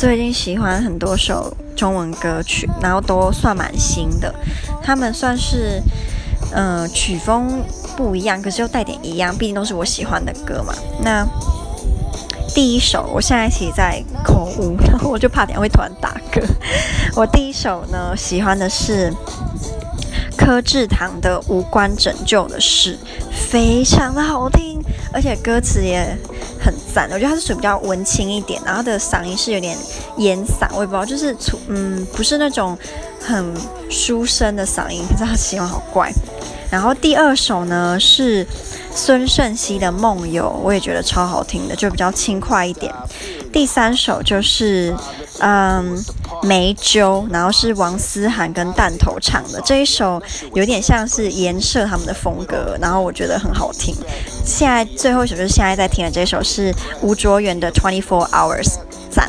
最近喜欢很多首中文歌曲，然后都算蛮新的。他们算是，嗯、曲风不一样，可是又带点一样，毕竟都是我喜欢的歌嘛。那第一首，我现在其实在口误，然后我就怕等下会突然打嗝。我第一首呢，喜欢的是柯志堂的《无关拯救的事》，非常的好听，而且歌词也很赞。我觉得他是属于比较文青一点，然后他的嗓音是有点烟嗓，我也不知道，就是嗯，不是那种很书生的嗓音，可是他形容好怪。然后第二首呢是孙盛希的《梦游》，我也觉得超好听的，就比较轻快一点。第三首就是嗯《梅州》，然后是王思涵跟弹头唱的这一首，有点像是颜社他们的风格，然后我觉得很好听。现在最后一首就是现在在听的这首是吴卓源的《Twenty Four Hours》，赞。